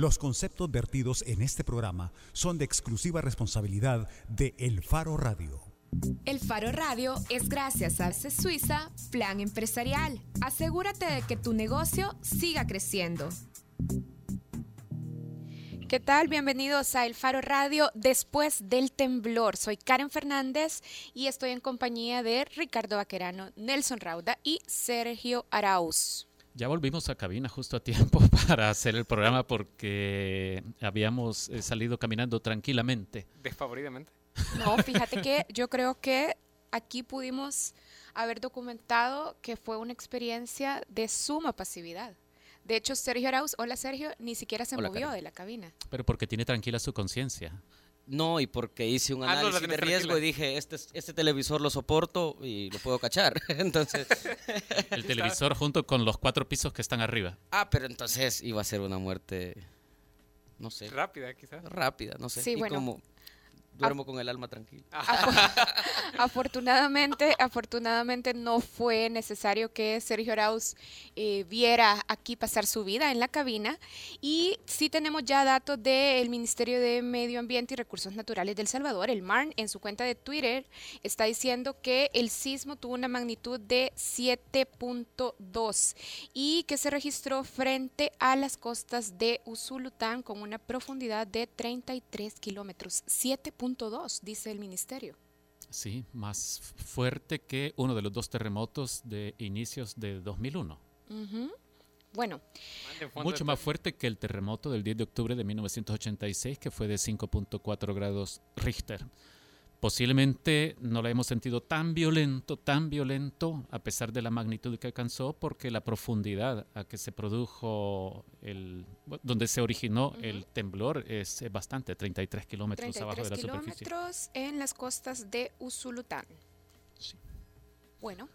Los conceptos vertidos en este programa son de exclusiva responsabilidad de El Faro Radio. El Faro Radio es gracias a CES Suiza Plan Empresarial. Asegúrate de que tu negocio siga creciendo. ¿Qué tal? Bienvenidos a El Faro Radio después del temblor. Soy Karen Fernández y estoy en compañía de Ricardo Vaquerano, Nelson Rauda y Sergio Arauz. Ya volvimos a cabina justo a tiempo para hacer el programa porque habíamos eh, salido caminando tranquilamente. Desfavoridamente. No, fíjate que yo creo que aquí pudimos haber documentado que fue una experiencia de suma pasividad. De hecho, Sergio Arauz, hola Sergio, ni siquiera se movió de la cabina. Pero porque tiene tranquila su conciencia. No, y porque hice un Ah, no, análisis de riesgo y dije, este, este televisor lo soporto y lo puedo cachar. entonces, El televisor junto con los cuatro pisos que están arriba. ah, pero entonces iba a ser una muerte, no sé, Rápida, quizás. rápida, no sé. Sí, y bueno. como duermo con el alma tranquila. Afortunadamente, afortunadamente no fue necesario que Sergio Arauz eh, viera aquí pasar su vida en la cabina y sí tenemos ya datos del Ministerio de Medio Ambiente y Recursos Naturales del Salvador, el MARN, en su cuenta de Twitter está diciendo que el sismo tuvo una magnitud de 7.2 y que se registró frente a las costas de Usulután con una profundidad de 33 kilómetros. 7.2, dice el ministerio. Sí, más fuerte que uno de los dos terremotos de inicios de 2001. Ujú. Bueno, Mucho más fuerte que el terremoto del 10 de octubre de 1986, que fue de 5.4 grados Richter. Posiblemente no la hemos sentido tan violento, tan violento, a pesar de la magnitud que alcanzó, porque la profundidad a que se produjo, el, donde se originó el temblor es eh, bastante, 33 kilómetros abajo de 33 la superficie. kilómetros en las costas de Usulután. Sí. Bueno,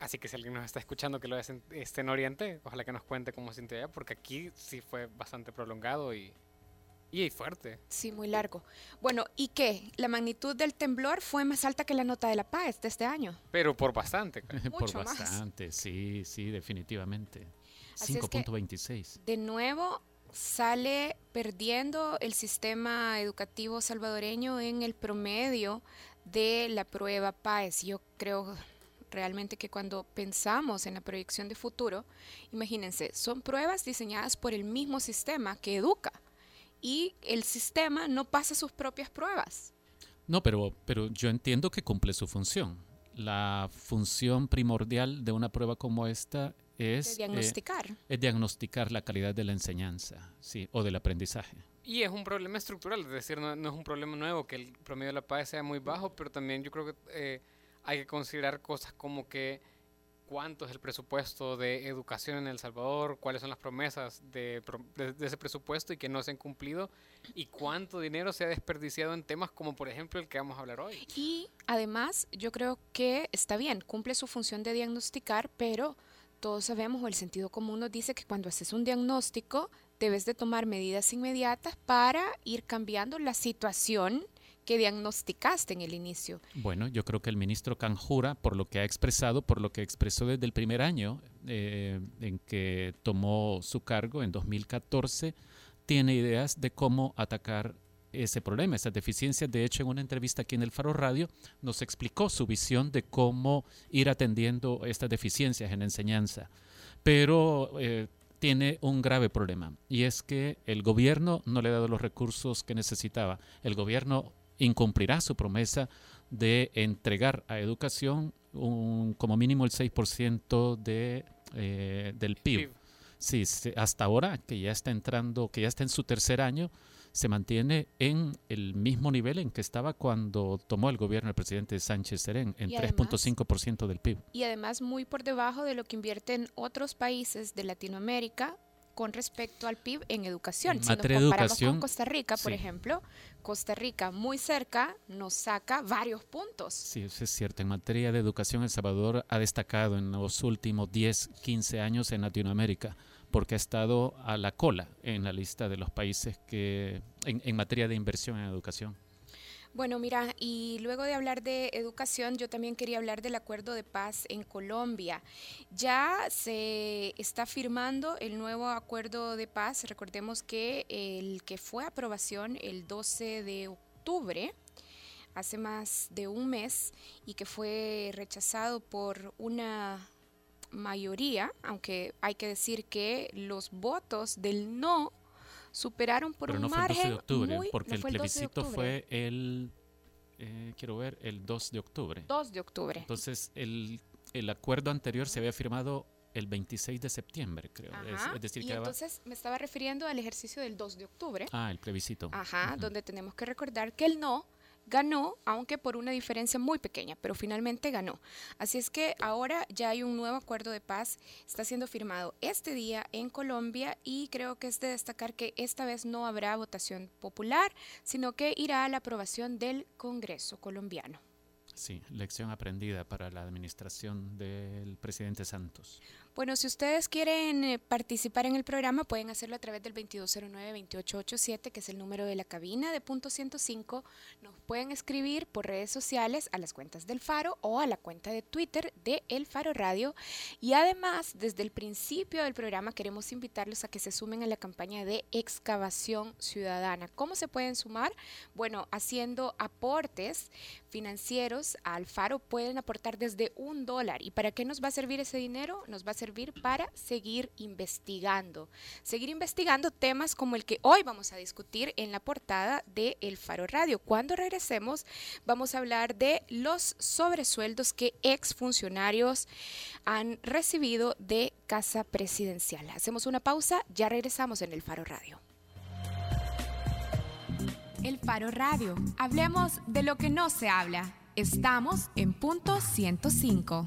Así que si alguien nos está escuchando que lo es en- esté en Oriente, ojalá que nos cuente cómo se sintió allá, porque aquí sí fue bastante prolongado y, y fuerte. sí, muy largo. Bueno, ¿y qué? La magnitud del temblor fue más alta que la nota de la paz de este año. Pero por bastante. cara. Por Mucho más. bastante, sí, sí, definitivamente. Así es que- 5.26. De nuevo sale perdiendo el sistema educativo salvadoreño en el promedio de la prueba PAES. Yo creo realmente que cuando pensamos en la proyección de futuro, imagínense, son pruebas diseñadas por el mismo sistema que educa y el sistema no pasa sus propias pruebas. No, pero, pero yo entiendo que cumple su función. La función primordial de una prueba como esta De es, eh, diagnosticar. es diagnosticar la calidad de la enseñanza sí, o del aprendizaje. Y es un problema estructural, es decir, no, no es un problema nuevo que el promedio de la paz sea muy bajo, pero también yo creo que eh, hay que considerar cosas como que cuánto es el presupuesto de educación en El Salvador, cuáles son las promesas de, ese presupuesto y que no se han cumplido, y cuánto dinero se ha desperdiciado en temas como por ejemplo el que vamos a hablar hoy. Y además, yo creo que está bien, cumple su función de diagnosticar, pero todos sabemos, o el sentido común nos dice que cuando haces un diagnóstico, debes de tomar medidas inmediatas para ir cambiando la situación que diagnosticaste en el inicio. Bueno, yo creo que el ministro Canjura, por lo que ha expresado, por lo que expresó desde el primer año eh, en que tomó su cargo, en 2014, tiene ideas de cómo atacar ese problema, esas deficiencias. De hecho, en una entrevista aquí en el Faro Radio, nos explicó su visión de cómo ir atendiendo estas deficiencias en enseñanza. Pero eh, tiene un grave problema y es que el gobierno no le ha dado los recursos que necesitaba. El gobierno incumplirá su promesa de entregar a educación un- como mínimo el 6% de, eh, del PIB. Sí, hasta ahora que ya está entrando, que ya está en su tercer año, se mantiene en el mismo nivel en que estaba cuando tomó el gobierno el presidente Sánchez Serén, en Y además- 3.5% del PIB. Y además muy por debajo de lo que invierten otros países de Latinoamérica con respecto al PIB en educación. Si nos comparamos educación, con Costa Rica, por sí. ejemplo, Costa Rica muy cerca nos saca varios puntos. Sí, eso es cierto. En materia de educación, El Salvador ha destacado en los últimos 10, 15 años en Latinoamérica, porque ha estado a la cola en la lista de los países que en, en materia de inversión en educación. Bueno, mira, y luego de hablar de educación, yo también quería hablar del acuerdo de paz en Colombia. Ya se está firmando el nuevo acuerdo de paz. Recordemos que el que fue aprobación el 12 de octubre, hace más de un mes, y que fue rechazado por una mayoría, aunque hay que decir que los votos del no superaron por Pero un no fue el 12 margen de octubre, muy- porque no el fue 12 de plebiscito fue el, eh, quiero ver, el 2 de octubre. 2 de octubre. Entonces, el, el acuerdo anterior se había firmado el 26 de septiembre, creo. Es- Ajá, Es, decir, y que va- entonces me estaba refiriendo al ejercicio del 2 de octubre, Ah, el plebiscito. ajá, donde tenemos que recordar que el no ganó, aunque por una diferencia muy pequeña, pero finalmente ganó. Así es que ahora ya hay un nuevo acuerdo de paz, está siendo firmado este día en Colombia y creo que es de destacar que esta vez no habrá votación popular, sino que irá a la aprobación del Congreso colombiano. Sí, lección aprendida para la administración del presidente Santos. Bueno, si ustedes quieren eh, participar en el programa, pueden hacerlo a través del 2209-2887, que es el número de la cabina de punto 105. Nos pueden escribir por redes sociales a las cuentas del Faro o a la cuenta de Twitter de El Faro Radio. Y además, desde el principio del programa queremos invitarlos a que se sumen a la campaña de excavación ciudadana. ¿Cómo se pueden sumar? Bueno, haciendo aportes financieros al Faro pueden aportar desde un dólar. ¿Y para qué nos va a servir ese dinero? Nos va a servir para seguir investigando. Seguir investigando temas como el que hoy vamos a discutir en la portada de El Faro Radio. Cuando regresemos vamos a hablar de los sobresueldos que exfuncionarios han recibido de Casa Presidencial. Hacemos una pausa, ya regresamos en El Faro Radio. El Faro Radio. Hablemos de lo que no se habla. Estamos en punto 105.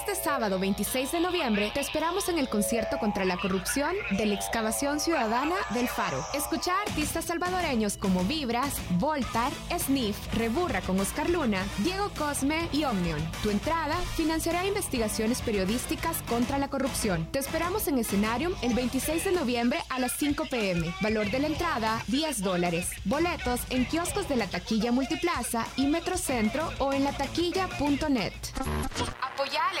Este sábado 26 de noviembre te esperamos en el concierto contra la corrupción de la excavación ciudadana del Faro. Escucha a artistas salvadoreños como Vibras, Voltar, Sniff, Reburra con Oscar Luna, Diego Cosme y Omnion. Tu entrada financiará investigaciones periodísticas contra la corrupción. Te esperamos en escenario el 26 de noviembre a las 5 pm. Valor de la entrada 10 dólares. Boletos en kioscos de la taquilla Multiplaza y Metrocentro o en lataquilla.net. Apoya la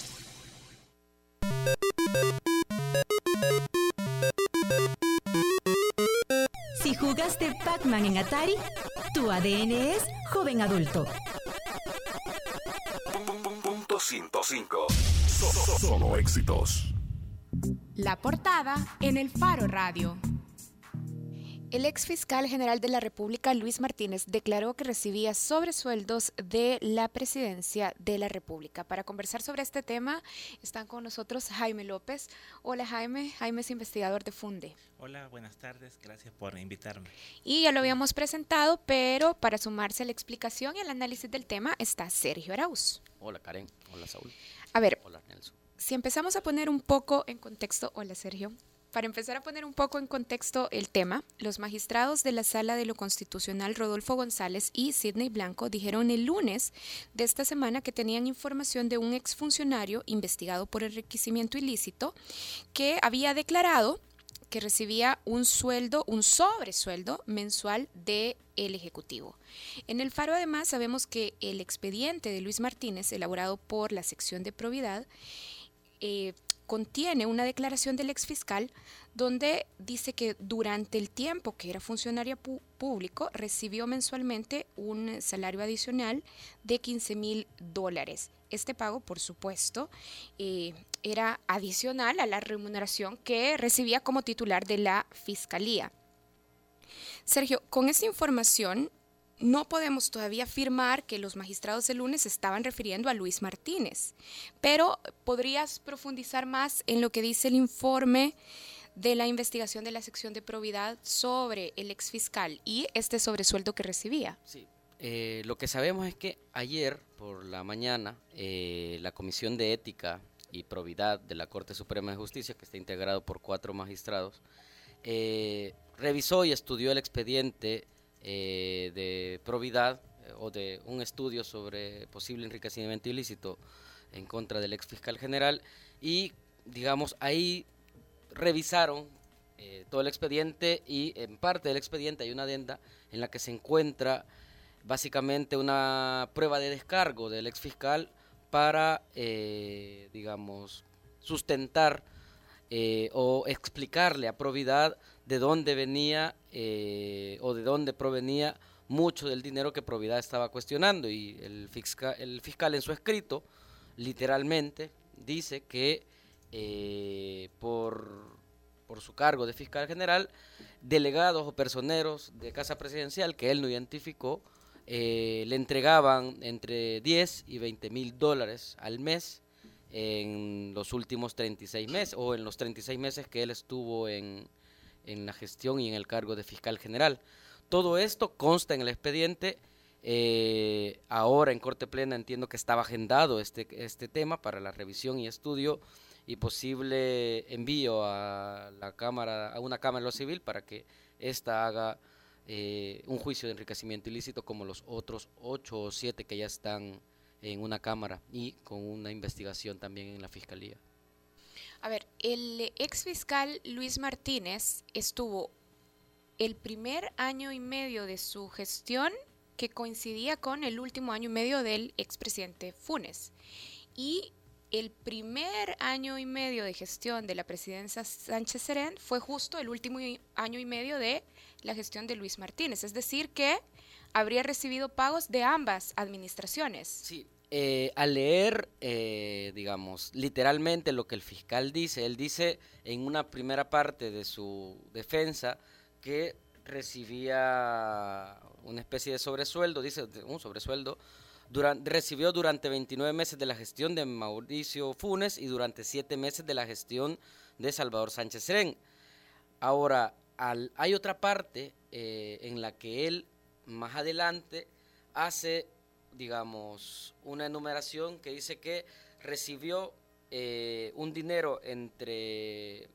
Si jugaste Pac-Man en Atari, tu ADN es joven adulto. Punto 105. Solo éxitos. La portada en el Faro Radio. El ex fiscal general de la República, Luis Martínez, declaró que recibía sobresueldos de la presidencia de la República. Para conversar sobre este tema están con nosotros Jaime López. Hola Jaime, Jaime es investigador de Funde. Hola, buenas tardes, gracias por invitarme. Y ya lo habíamos presentado, pero para sumarse a la explicación y al análisis del tema está Sergio Arauz. Hola Karen, hola Saúl, A ver, hola Nelson. si empezamos a poner un poco en contexto, hola Sergio, para empezar a poner un poco en contexto el tema, los magistrados de la Sala de lo Constitucional Rodolfo González y Sidney Blanco dijeron el lunes de esta semana que tenían información de un exfuncionario investigado por enriquecimiento ilícito que había declarado que recibía un sueldo, un sobresueldo mensual de el Ejecutivo. En el Faro además sabemos que el expediente de Luis Martínez, elaborado por la sección de probidad, eh, contiene una declaración del exfiscal donde dice que durante el tiempo que era funcionario público recibió mensualmente un salario adicional de 15 mil dólares. Este pago, por supuesto, eh, era adicional a la remuneración que recibía como titular de la Fiscalía. Sergio, con esta información no podemos todavía afirmar que los magistrados el lunes estaban refiriendo a Luis Martínez, pero podrías profundizar más en lo que dice el informe de la investigación de la sección de probidad sobre el ex fiscal y este sobresueldo que recibía. Sí, eh, lo que sabemos es que ayer por la mañana eh, la Comisión de Ética y Probidad de la Corte Suprema de Justicia, que está integrado por cuatro magistrados, eh, revisó y estudió el expediente eh, de probidad eh, o de un estudio sobre posible enriquecimiento ilícito en contra del ex fiscal general. Y digamos ahí revisaron eh, todo el expediente y en parte del expediente hay una adenda en la que se encuentra básicamente una prueba de descargo del ex fiscal para digamos sustentar o explicarle a probidad de dónde venía eh, o de dónde provenía mucho del dinero que Providad estaba cuestionando. Y el fiscal, el fiscal en su escrito, literalmente, dice que eh, por, su cargo de fiscal general, delegados o personeros de Casa Presidencial que él no identificó, eh, le entregaban entre 10 y 20 mil dólares al mes en los últimos 36 meses o en los 36 meses que él estuvo en, en la gestión y en el cargo de fiscal general. Todo esto consta en el expediente. Eh, ahora en Corte Plena entiendo que estaba agendado este, este tema para la revisión y estudio y posible envío a la cámara a una cámara de lo civil para que ésta haga eh, un juicio de enriquecimiento ilícito como los otros ocho o siete que ya están en una cámara y con una investigación también en la fiscalía. A ver, el ex fiscal Luis Martínez estuvo el primer año y medio de su gestión que coincidía con el último año y medio del expresidente Funes. Y el primer año y medio de gestión de la presidencia Sánchez Serén fue justo el último año y medio de la gestión de Luis Martínez. Es decir, que habría recibido pagos de ambas administraciones. Sí, eh, al leer, eh, digamos, literalmente lo que el fiscal dice, él dice en una primera parte de su defensa que recibía una especie de sobresueldo, dice un sobresueldo, recibió durante 29 meses de la gestión de Mauricio Funes y durante 7 meses de la gestión de Salvador Sánchez Serén. Ahora, hay otra parte eh, en la que él más adelante hace digamos, una enumeración que dice que recibió eh, un dinero entre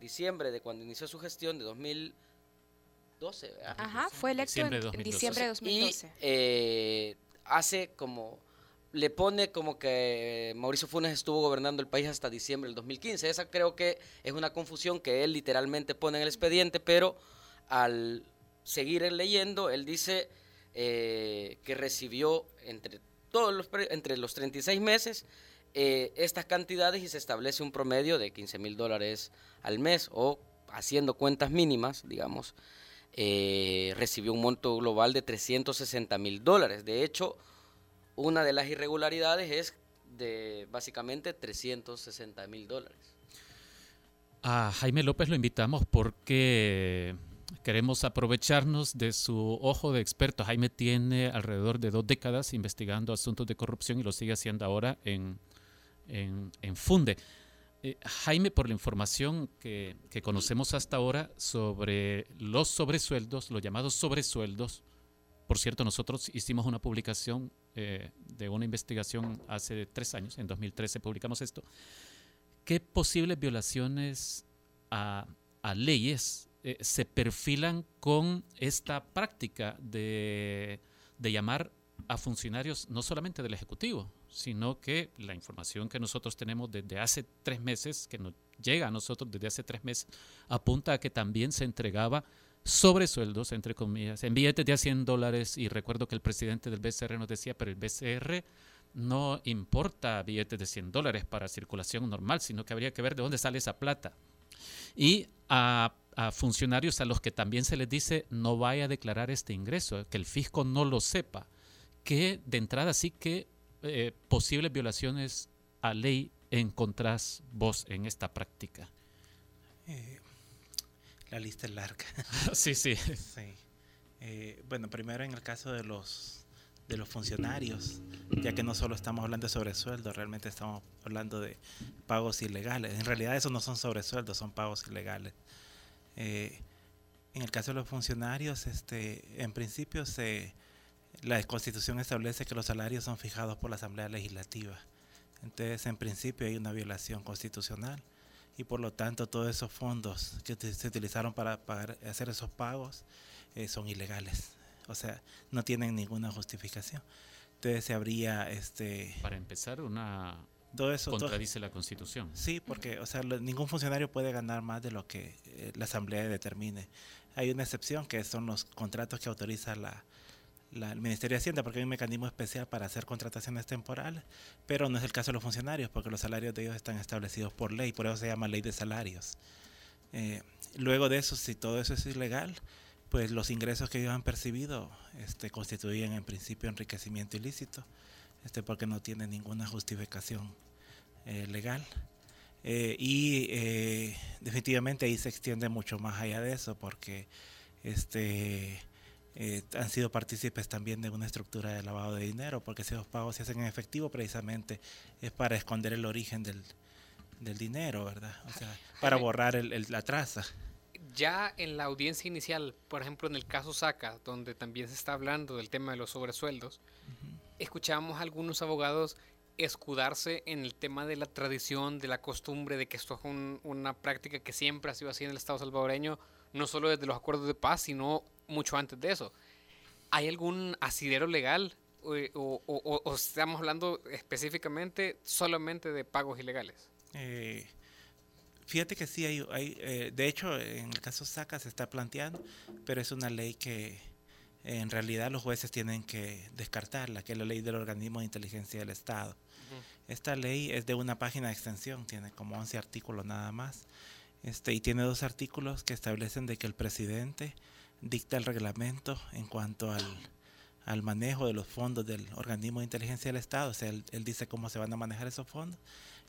diciembre de cuando inició su gestión de 2012. Ajá, fue electo en diciembre de 2012. Y eh, hace como, le pone como que Mauricio Funes estuvo gobernando el país hasta diciembre del 2015. Esa creo que es una confusión que él literalmente pone en el expediente, pero al seguir leyendo, él dice eh, que recibió entre, todos los, entre los 36 meses eh, estas cantidades y se establece un promedio de 15 mil dólares al mes o haciendo cuentas mínimas, digamos, eh, recibió un monto global de 360 mil dólares. De hecho, una de las irregularidades es de básicamente 360 mil dólares. A Jaime López lo invitamos porque Queremos aprovecharnos de su ojo de experto. Jaime tiene alrededor de dos décadas investigando asuntos de corrupción y lo sigue haciendo ahora en, en, Funde. Eh, Jaime, por la información que, conocemos hasta ahora sobre los sobresueldos, los llamados sobresueldos, por cierto, nosotros hicimos una publicación eh, de una investigación hace tres años, en 2013 publicamos esto. ¿Qué posibles violaciones a, a leyes eh, se perfilan con esta práctica de, llamar a funcionarios no solamente del Ejecutivo, sino que la información que nosotros tenemos desde hace tres meses, que nos llega a nosotros desde hace tres meses, apunta a que también se entregaba sobresueldos, entre comillas, en billetes de a 100 dólares. Y recuerdo que el presidente del BCR nos decía, pero el BCR no importa billetes de 100 dólares para circulación normal, sino que habría que ver de dónde sale esa plata. Y a, funcionarios a los que también se les dice no vaya a declarar este ingreso, que el fisco no lo sepa, que de entrada sí que eh, posibles violaciones a ley encontrás vos en esta práctica. Eh, la lista es larga. sí, sí. sí. Eh, bueno, primero en el caso de los de los funcionarios, ya que no solo estamos hablando de sobresueldo, realmente estamos hablando de pagos ilegales. En realidad esos no son sobresueldos, son pagos ilegales. Eh, en el caso de los funcionarios, este, en principio se, la Constitución establece que los salarios son fijados por la Asamblea Legislativa. Entonces, en principio hay una violación constitucional y por lo tanto todos esos fondos que se utilizaron para pagar, hacer esos pagos eh, son ilegales. O sea, no tienen ninguna justificación. Entonces se habría este para empezar una todo eso contradice la Constitución. Sí, porque o sea, ningún funcionario puede ganar más de lo que eh, la asamblea determine. Hay una excepción que son los contratos que autoriza la, el Ministerio de Hacienda, porque hay un mecanismo especial para hacer contrataciones temporales, pero no es el caso de los funcionarios, porque los salarios de ellos están establecidos por ley, por eso se llama ley de salarios. Eh, luego de eso, si todo eso es ilegal, pues los ingresos que ellos han percibido este, constituyen en principio enriquecimiento ilícito, este, porque no tienen ninguna justificación eh, legal. Eh, y eh, definitivamente ahí se extiende mucho más allá de eso, porque este, han sido partícipes también de una estructura de lavado de dinero, porque si los pagos se hacen en efectivo precisamente es para esconder el origen del, dinero, ¿verdad? O sea, para borrar la traza ya en la audiencia inicial, por ejemplo en el caso Saca, donde también se está hablando del tema de los sobresueldos, escuchamos a algunos abogados escudarse en el tema de la tradición, de la costumbre, de que esto es una práctica que siempre ha sido así en el Estado salvadoreño, no solo desde los acuerdos de paz, sino mucho antes de eso. ¿Hay algún asidero legal eh, o, estamos hablando específicamente solamente de pagos ilegales? Eh, Fíjate que sí hay, hay eh, de hecho en el caso SACA se está planteando, pero es una ley que en realidad los jueces tienen que descartarla, que es la ley del organismo de inteligencia del Estado. Esta ley es de una página de extensión, tiene como 11 artículos nada más, este, y tiene dos artículos que establecen de que el presidente dicta el reglamento en cuanto al, al manejo de los fondos del organismo de inteligencia del Estado, o sea, él, él dice cómo se van a manejar esos fondos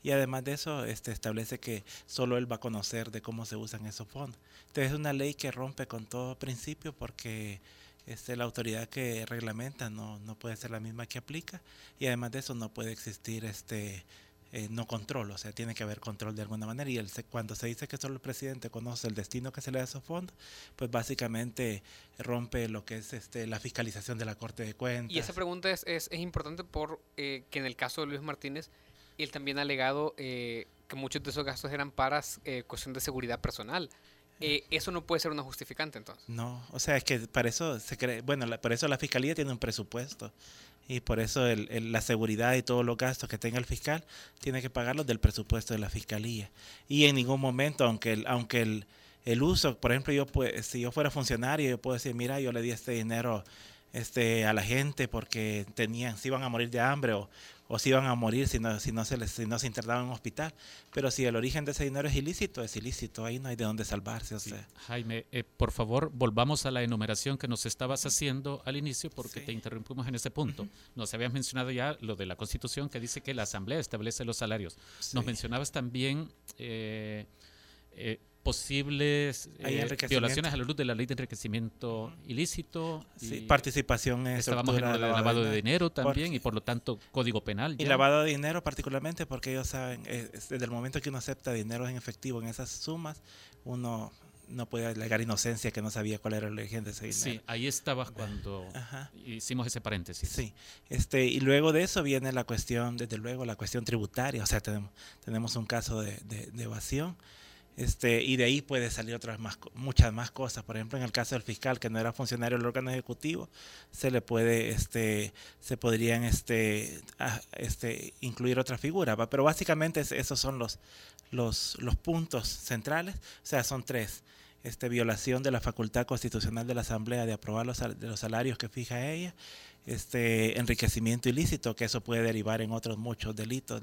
y además de eso este, establece que solo él va a conocer de cómo se usan esos fondos. Entonces es una ley que rompe con todo principio porque este, la autoridad que reglamenta no, no puede ser la misma que aplica y además de eso no puede existir este eh, no control, o sea, tiene que haber control de alguna manera y el, cuando se dice que solo el presidente conoce el destino que se le da a esos fondos, pues básicamente rompe lo que es este, la fiscalización de la Corte de Cuentas. Y esa pregunta es, es, es importante por eh, que en el caso de Luis Martínez él también ha alegado eh, que muchos de esos gastos eran para eh, cuestión de seguridad personal. Eh, eso no puede ser una justificante entonces. No, o sea, es que para eso se cree, bueno, por eso la fiscalía tiene un presupuesto y por eso la seguridad y todos los gastos que tenga el fiscal tiene que pagarlos del presupuesto de la fiscalía. Y en ningún momento, aunque el, aunque el, el uso, por ejemplo, yo pues, si yo fuera funcionario, yo puedo decir, mira, yo le di este dinero este, a la gente porque tenían, se iban a morir de hambre o, o si iban a morir si no, si no, se, les, si no se internaban en un hospital. Pero si el origen de ese dinero es ilícito, es ilícito, ahí no hay de dónde salvarse. O sea. Jaime, eh, por favor, volvamos a la enumeración que nos estabas haciendo al inicio porque te interrumpimos en ese punto. Nos habías mencionado ya lo de la Constitución que dice que la Asamblea establece los salarios. Nos mencionabas también... Eh, eh, posibles eh, violaciones a la luz de la ley de enriquecimiento ilícito. Sí, participación en Estábamos en el lavado de dinero también y por lo tanto código penal. Y lavado de dinero particularmente porque ellos saben, eh, desde el momento que uno acepta dinero en efectivo en esas sumas, uno no puede alegar inocencia que no sabía cuál era el origen de ese dinero. Sí, ahí estabas cuando hicimos ese paréntesis. Sí, este, y luego de eso viene la cuestión, desde luego, la cuestión tributaria, o sea, tenemos, tenemos un caso de, de evasión este, y de ahí puede salir otras más, muchas más cosas. Por ejemplo, en el caso del fiscal, que no era funcionario del órgano ejecutivo, se le puede, este, se podrían este, este, incluir otra figura. Pero básicamente esos son los, los, los puntos centrales. O sea, son tres. Este, violación de la facultad constitucional de la Asamblea de aprobar los, de los salarios que fija ella, este enriquecimiento ilícito, que eso puede derivar en otros muchos delitos,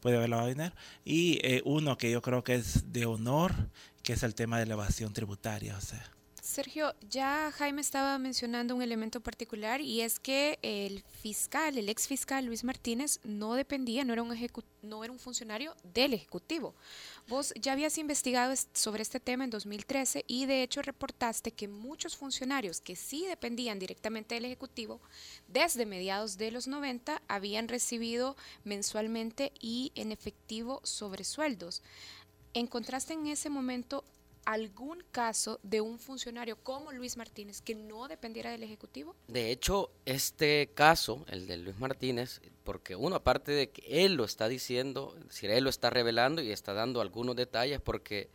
puede haber lavado de dinero, y eh, uno que yo creo que es de honor, que es el tema de la evasión tributaria, o sea. Sergio, ya Jaime estaba mencionando un elemento particular y es que el fiscal, el ex fiscal Luis Martínez, no dependía, no era un, no era un funcionario del Ejecutivo. Vos ya habías investigado sobre este tema en 2013 y de hecho reportaste que muchos funcionarios que sí dependían directamente del Ejecutivo, desde mediados de los 90, habían recibido mensualmente y en efectivo sobresueldos. ¿Encontraste en ese momento algún caso de un funcionario como Luis Martínez que no dependiera del Ejecutivo? De hecho, este caso, el de Luis Martínez, porque uno, aparte de que él lo está diciendo, es decir, él lo está revelando y está dando algunos detalles porque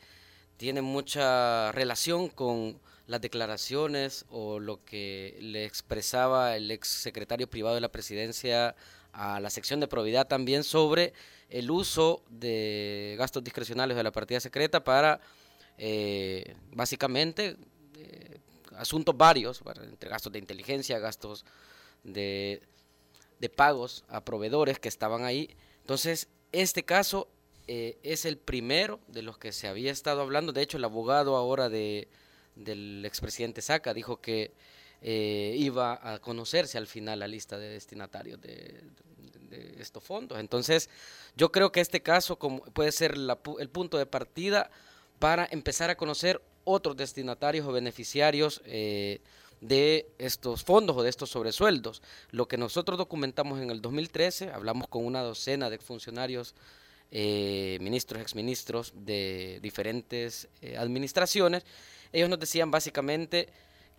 tiene mucha relación con las declaraciones o lo que le expresaba el ex secretario privado de la presidencia a la sección de probidad también sobre el uso de gastos discrecionales de la partida secreta para eh, básicamente eh, asuntos varios, entre gastos de inteligencia, gastos de, de, pagos a proveedores que estaban ahí. Entonces, este caso eh, es el primero de los que se había estado hablando. De hecho, el abogado ahora de, del expresidente Saca dijo que iba a conocerse al final la lista de destinatarios de, estos fondos. Entonces, yo creo que este caso como puede ser el punto de partida para empezar a conocer otros destinatarios o beneficiarios eh, de estos fondos o de estos sobresueldos. Lo que nosotros documentamos en el 2013, hablamos con una docena de funcionarios, eh, ministros, exministros de diferentes eh, administraciones, ellos nos decían básicamente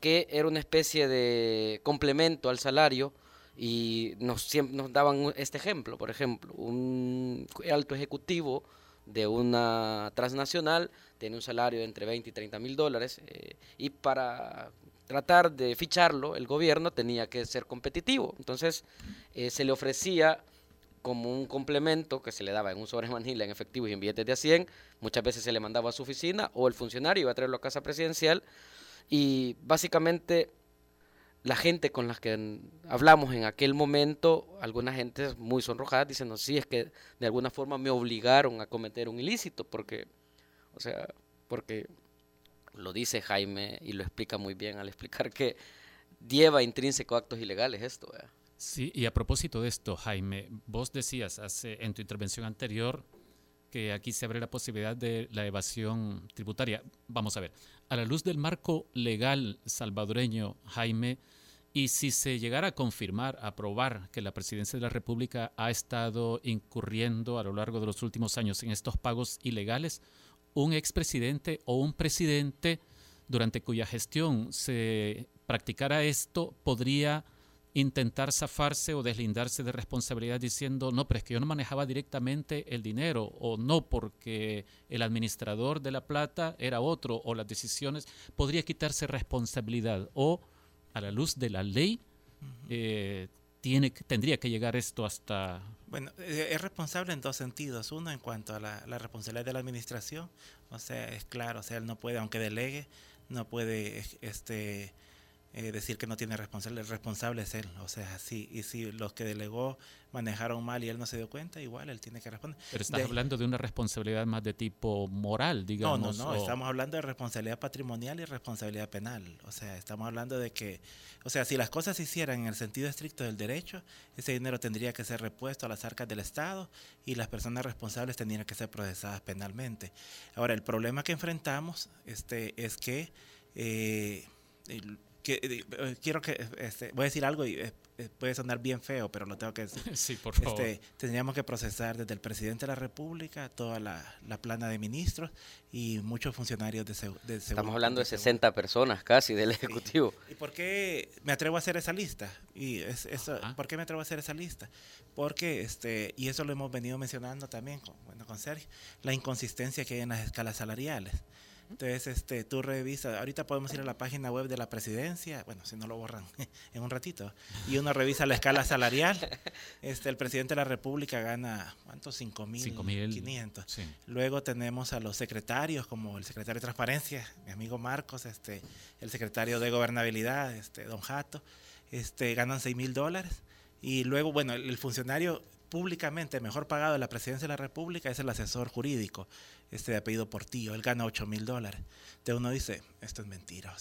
que era una especie de complemento al salario y nos, nos daban este ejemplo, por ejemplo, un alto ejecutivo de una transnacional tiene un salario de entre 20 y 30 mil dólares eh, y para tratar de ficharlo el gobierno tenía que ser competitivo. Entonces eh, se le ofrecía como un complemento que se le daba en un sobre manila en efectivo y en billetes de a 100, muchas veces se le mandaba a su oficina o el funcionario iba a traerlo a casa presidencial y básicamente la gente con la que hablamos en aquel momento, alguna gente muy sonrojada, dicen, no, sí, es que de alguna forma me obligaron a cometer un ilícito, porque, o sea, porque lo dice Jaime y lo explica muy bien al explicar que lleva intrínseco actos ilegales esto. Sí, y a propósito de esto, Jaime, vos decías hace, en tu intervención anterior que aquí se abre la posibilidad de la evasión tributaria. Vamos a ver, a la luz del marco legal salvadoreño, Jaime, y si se llegara a confirmar, a probar que la presidencia de la República ha estado incurriendo a lo largo de los últimos años en estos pagos ilegales, un expresidente o un presidente durante cuya gestión se practicara esto podría intentar zafarse o deslindarse de responsabilidad diciendo, no, pero es que yo no manejaba directamente el dinero, o no, porque el administrador de la plata era otro, o las decisiones, podría quitarse responsabilidad, o a la luz de la ley, eh, tiene, tendría que llegar esto hasta... Bueno, eh, es responsable en dos sentidos. Uno, en cuanto a la, la, responsabilidad de la administración, o sea, es claro, o sea, él no puede, aunque delegue, no puede este, eh, decir que no tiene responsable, el responsable es él, o sea, sí, y si los que delegó manejaron mal y él no se dio cuenta, igual él tiene que responder. Pero estás hablando de una responsabilidad más de tipo moral, digamos. No, no, no, estamos hablando de responsabilidad patrimonial y responsabilidad penal, o sea, estamos hablando de que, o sea, si las cosas se hicieran en el sentido estricto del derecho, ese dinero tendría que ser repuesto a las arcas del Estado y las personas responsables tendrían que ser procesadas penalmente. Ahora, el problema que enfrentamos este, es que... Eh, eh, eh, quiero que, este, voy a decir algo y eh, puede sonar bien feo, pero lo tengo que decir. Sí, por favor. Este, tendríamos que procesar desde el presidente de la República, toda la, plana de ministros y muchos funcionarios de, seguridad. Estamos hablando de, 60 personas casi del Ejecutivo. ¿Y por qué me atrevo a hacer esa lista? Y es, eso, ¿Por qué me atrevo a hacer esa lista? Porque, este, y eso lo hemos venido mencionando también con, bueno, con Sergio, la inconsistencia que hay en las escalas salariales. Entonces, este, tú revisas, ahorita podemos ir a la página web de la presidencia, bueno, si no lo borran en un ratito, y uno revisa la escala salarial. Este, el presidente de la República gana, ¿cuántos? 5.500. Sí. Luego tenemos a los secretarios, como el secretario de Transparencia, mi amigo Marcos, este, el secretario de Gobernabilidad, este, don Jato, este, ganan 6 mil dólares. Y luego, bueno, el, el funcionario públicamente mejor pagado de la presidencia de la República es el asesor jurídico, este de apellido Portillo, él gana 8 mil dólares. Uno dice, esto es mentira.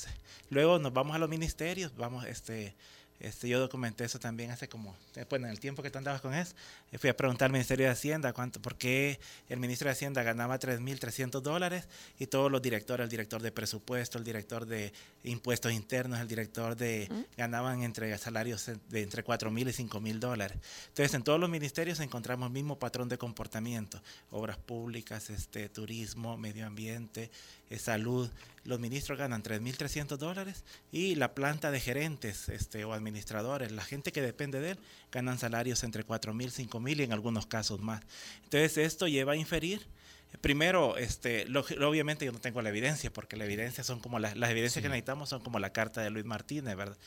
Luego nos vamos a los ministerios, vamos, este, este, yo documenté eso también hace como, bueno, en el tiempo que tú andabas con eso, eh, fui a preguntar al Ministerio de Hacienda cuánto, por qué el ministro de Hacienda ganaba 3.300 dólares y todos los directores, el director de presupuesto, el director de impuestos internos, el director de, ganaban entre salarios de entre 4.000 y 5.000 dólares. Entonces, en todos los ministerios encontramos el mismo patrón de comportamiento, obras públicas, este, turismo, medio ambiente, eh, salud. Los ministros ganan 3.300 dólares y la planta de gerentes este, o administradores, la gente que depende de él, ganan salarios entre 4.000, 5.000 y en algunos casos más. Entonces esto lleva a inferir Primero, este, lo- obviamente yo no tengo la evidencia, porque la evidencia son como las, las evidencias que necesitamos son como la carta de Luis Martínez, ¿verdad?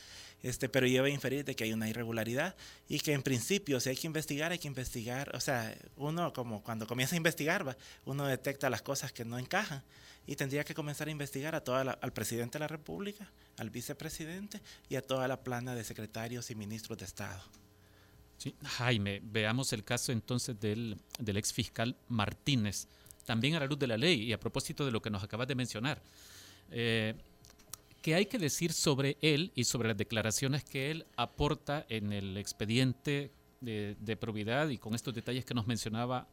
Este, pero lleva a inferir de que hay una irregularidad y que en principio si hay que investigar, hay que investigar. O sea, uno como cuando comienza a investigar, va, uno detecta las cosas que no encajan y tendría que comenzar a investigar a toda la- al presidente de la República, al vicepresidente y a toda la plana de secretarios y ministros de Estado. Jaime, veamos el caso entonces del, del ex fiscal Martínez, también a la luz de la ley y a propósito de lo que nos acabas de mencionar. Eh, ¿Qué hay que decir sobre él y sobre las declaraciones que él aporta en el expediente de, de probidad y con estos detalles que nos mencionaba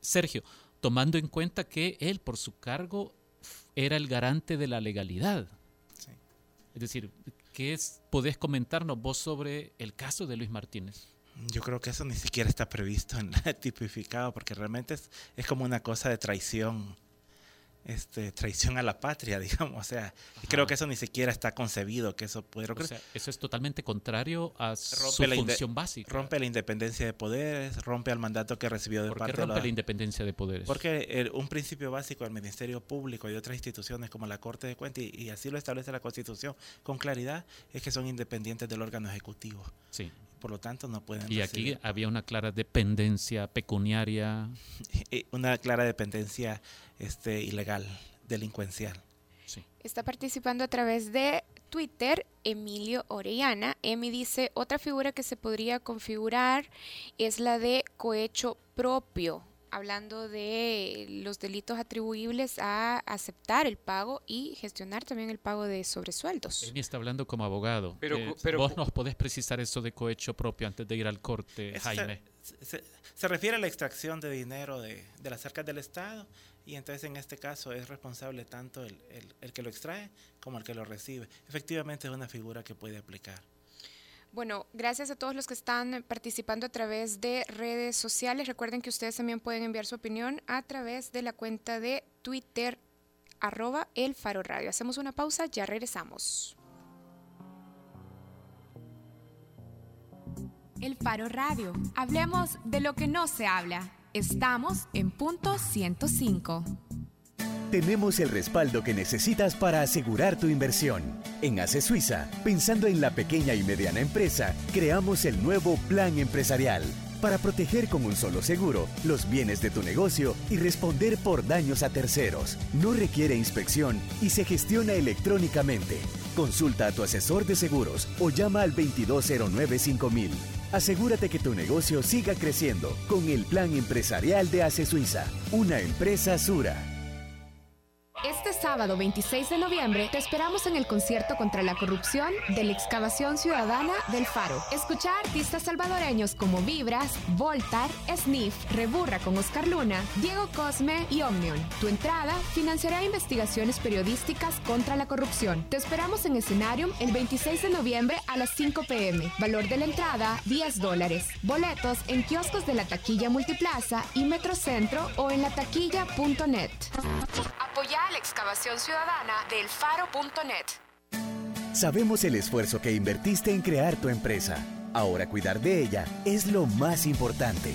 Sergio, tomando en cuenta que él por su cargo era el garante de la legalidad? Sí. Es decir, ¿qué es, podés comentarnos vos sobre el caso de Luis Martínez? Yo creo que eso ni siquiera está previsto en la tipificado, porque realmente es, es como una cosa de traición, este, traición a la patria, digamos. O sea, creo que eso ni siquiera está concebido, que eso puede O sea, eso es totalmente contrario a su Rompe la función básica. rompe la independencia de poderes, rompe al mandato que recibió de ¿Por qué parte rompe de la la, independencia de poderes? Porque el- un principio básico del Ministerio Público y otras instituciones como la Corte de Cuentas, y, y así lo establece la Constitución con claridad, es que son independientes del órgano ejecutivo. Sí. Por lo tanto, no pueden Y aquí había una clara dependencia pecuniaria. eh, una clara dependencia este, ilegal, delincuencial. Sí. Está participando a través de Twitter Emilio Orellana. Emi dice, otra figura que se podría configurar es la de cohecho propio, hablando de los delitos atribuibles a aceptar el pago y gestionar también el pago de sobresueldos. Emi está hablando como abogado. Pero Eh, pero vos nos podés precisar eso de cohecho propio antes de ir al corte, Jaime. Se, se- se refiere a la extracción de dinero de, de las arcas del Estado y entonces en este caso es responsable tanto el, el- el que lo extrae como el que lo recibe. Efectivamente es una figura que puede aplicar. Bueno, gracias a todos los que están participando a través de redes sociales. Recuerden que ustedes también pueden enviar su opinión a través de la cuenta de Twitter arroba el faro radio. Hacemos una pausa, ya regresamos. El Faro Radio. Hablemos de lo que no se habla. Estamos en punto 105. Tenemos el respaldo que necesitas para asegurar tu inversión. En ACE Suiza, pensando en la pequeña y mediana empresa, creamos el nuevo Plan Empresarial para proteger con un solo seguro los bienes de tu negocio y responder por daños a terceros. No requiere inspección y se gestiona electrónicamente. Consulta a tu asesor de seguros o llama al 2209-5000. Asegúrate que tu negocio siga creciendo con el Plan Empresarial de ACE Suiza, una empresa Sura. Este sábado 26 de noviembre te esperamos en el concierto contra la corrupción de la excavación ciudadana del Faro. Escucha a artistas salvadoreños como Vibras, Voltar, Sniff, Reburra con Oscar Luna, Diego Cosme y Omnion. Tu entrada financiará investigaciones periodísticas contra la corrupción. Te esperamos en Escenarium el 26 de noviembre a las 5 pm. Valor de la entrada 10 dólares. Boletos en kioscos de la taquilla Multiplaza y Metrocentro o en lataquilla.net. Apoya la excavación ciudadana del faro.net. Sabemos el esfuerzo que invertiste en crear tu empresa. Ahora cuidar de ella es lo más importante.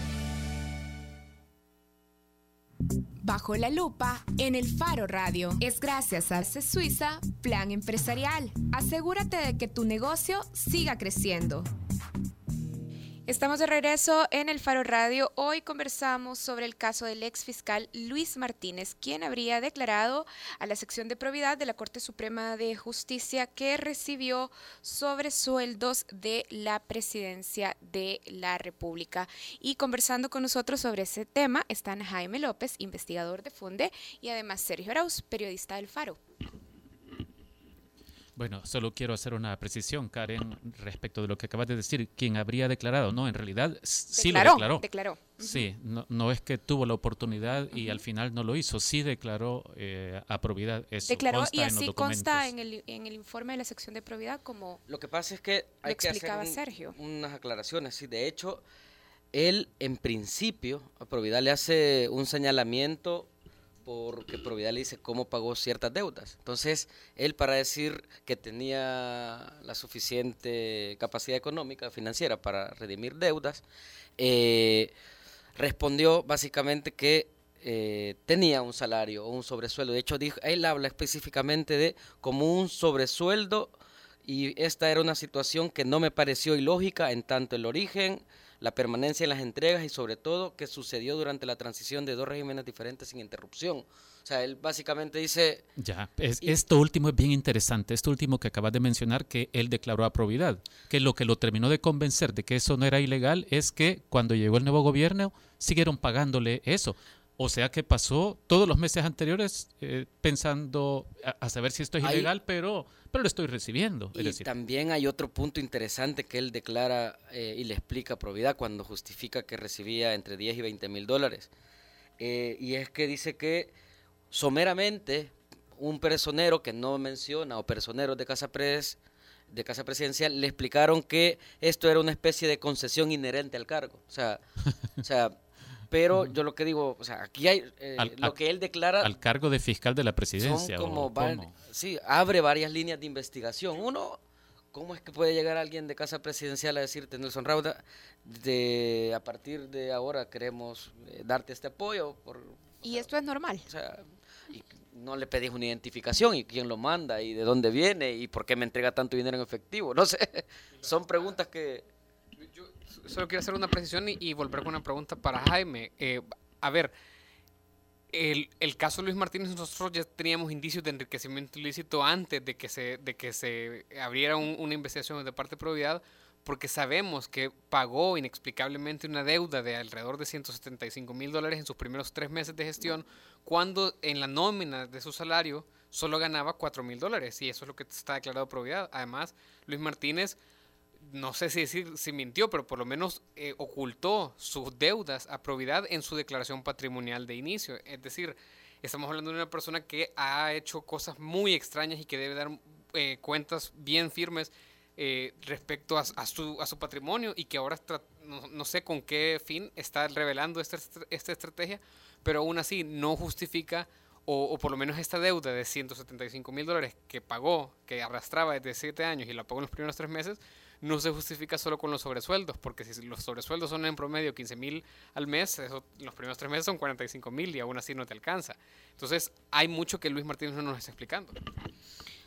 Bajo la lupa en el Faro Radio. Es gracias a CE Suiza Plan Empresarial. Asegúrate de que tu negocio siga creciendo. Estamos de regreso en el Faro Radio. Hoy conversamos sobre el caso del ex fiscal Luis Martínez, quien habría declarado a la sección de probidad de la Corte Suprema de Justicia que recibió sobresueldos de la presidencia de la República. Y conversando con nosotros sobre ese tema están Jaime López, investigador de Funde, y además Sergio Arauz, periodista del Faro. Bueno, solo quiero hacer una precisión, Karen, respecto de lo que acabas de decir. ¿Quién habría declarado? No, en realidad sí Declaró, lo declaró. declaró. Sí, no, no es que tuvo la oportunidad y al final no lo hizo. Sí declaró eh, a probidad eso. Declaró consta y en así consta en el, en el informe de la sección de probidad como Lo que pasa es que hay que hacer un- Sergio. unas aclaraciones. Sí, de hecho, él en principio, a Providad le hace un señalamiento porque Providad le dice cómo pagó ciertas deudas. Entonces, él para decir que tenía la suficiente capacidad económica, financiera para redimir deudas, eh, respondió básicamente que eh, tenía un salario o un sobresueldo. De hecho, dijo, él habla específicamente de como un sobresueldo y esta era una situación que no me pareció ilógica en tanto el origen, la permanencia en las entregas y sobre todo que sucedió durante la transición de dos regímenes diferentes sin interrupción. O sea, él básicamente dice, Ya, es- Y- esto último es bien interesante, esto último que acabas de mencionar, que él declaró a probidad, que lo que lo terminó de convencer de que eso no era ilegal es que cuando llegó el nuevo gobierno siguieron pagándole eso. O sea que pasó todos los meses anteriores eh, pensando a, a saber si esto es ilegal, pero, pero lo estoy recibiendo. Y decir, también hay otro punto interesante que él declara eh, y le explica a Providad cuando justifica que recibía entre 10 y 20 mil dólares. Eh, y es que dice que someramente un personero que no menciona o personeros de Casa Pres de Casa Presidencial le explicaron que esto era una especie de concesión inherente al cargo. O sea, o sea pero yo lo que digo, o sea, aquí hay eh, Al- lo que él declara al cargo de fiscal de la son presidencia. como var- sí, abre varias líneas de investigación. Uno, ¿cómo es que puede llegar alguien de casa presidencial a decirte, Nelson Rauda, de a partir de ahora queremos eh, darte este apoyo? Por, Y sea, esto es normal. o sea, y no le pedís una identificación y quién lo manda y de dónde viene y por qué me entrega tanto dinero en efectivo. No sé, son preguntas que... Solo quiero hacer una precisión y, volver con una pregunta para Jaime. Eh, a ver, el, el caso de Luis Martínez, nosotros ya teníamos indicios de enriquecimiento ilícito antes de que se, de que se abriera un- una investigación de parte de Providad, porque sabemos que pagó inexplicablemente una deuda de alrededor de 175 mil dólares en sus primeros tres meses de gestión, cuando en la nómina de su salario solo ganaba 4 mil dólares, y eso es lo que está declarado Providad. Además, Luis Martínez no sé si decir si mintió, pero por lo menos eh, ocultó sus deudas a probidad en su declaración patrimonial de inicio. Es decir, estamos hablando de una persona que ha hecho cosas muy extrañas y que debe dar eh, cuentas bien firmes eh, respecto a, su, patrimonio y que ahora no, sé con qué fin está revelando esta, estra- esta estrategia, pero aún así no justifica o, o por lo menos esta deuda de 175 mil dólares que pagó, que arrastraba desde 7 años y la pagó en los primeros tres meses, no se justifica solo con los sobresueldos, porque si los sobresueldos son en promedio 15 mil al mes, eso, los primeros tres meses son 45 mil y aún así no te alcanza. Entonces, hay mucho que Luis Martínez no nos está explicando.